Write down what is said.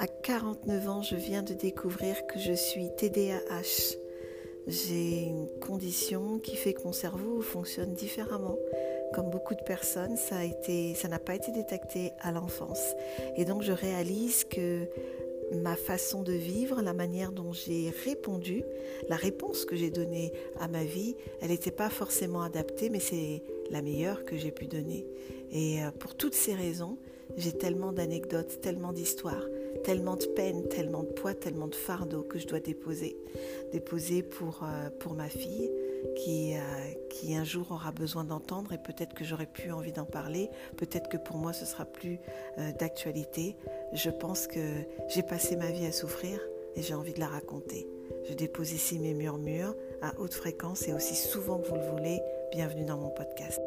À 49 ans, je viens de découvrir que je suis TDAH. J'ai une condition qui fait que mon cerveau fonctionne différemment. Comme beaucoup de personnes, ça ça n'a pas été détecté à l'enfance. Et donc je réalise que ma façon de vivre, la manière dont j'ai répondu, la réponse que j'ai donnée à ma vie, elle n'était pas forcément adaptée, mais c'est la meilleure que j'ai pu donner. Et euh, pour toutes ces raisons, j'ai tellement d'anecdotes, tellement d'histoires, tellement de peine, tellement de poids, tellement de fardeau que je dois déposer. Déposer pour, euh, pour ma fille qui, euh, qui un jour aura besoin d'entendre et peut-être que j'aurais plus envie d'en parler, peut-être que pour moi ce sera plus d'actualité. Je pense que j'ai passé ma vie à souffrir et j'ai envie de la raconter. Je dépose ici mes murmures à haute fréquence et aussi souvent que vous le voulez. Bienvenue dans mon podcast.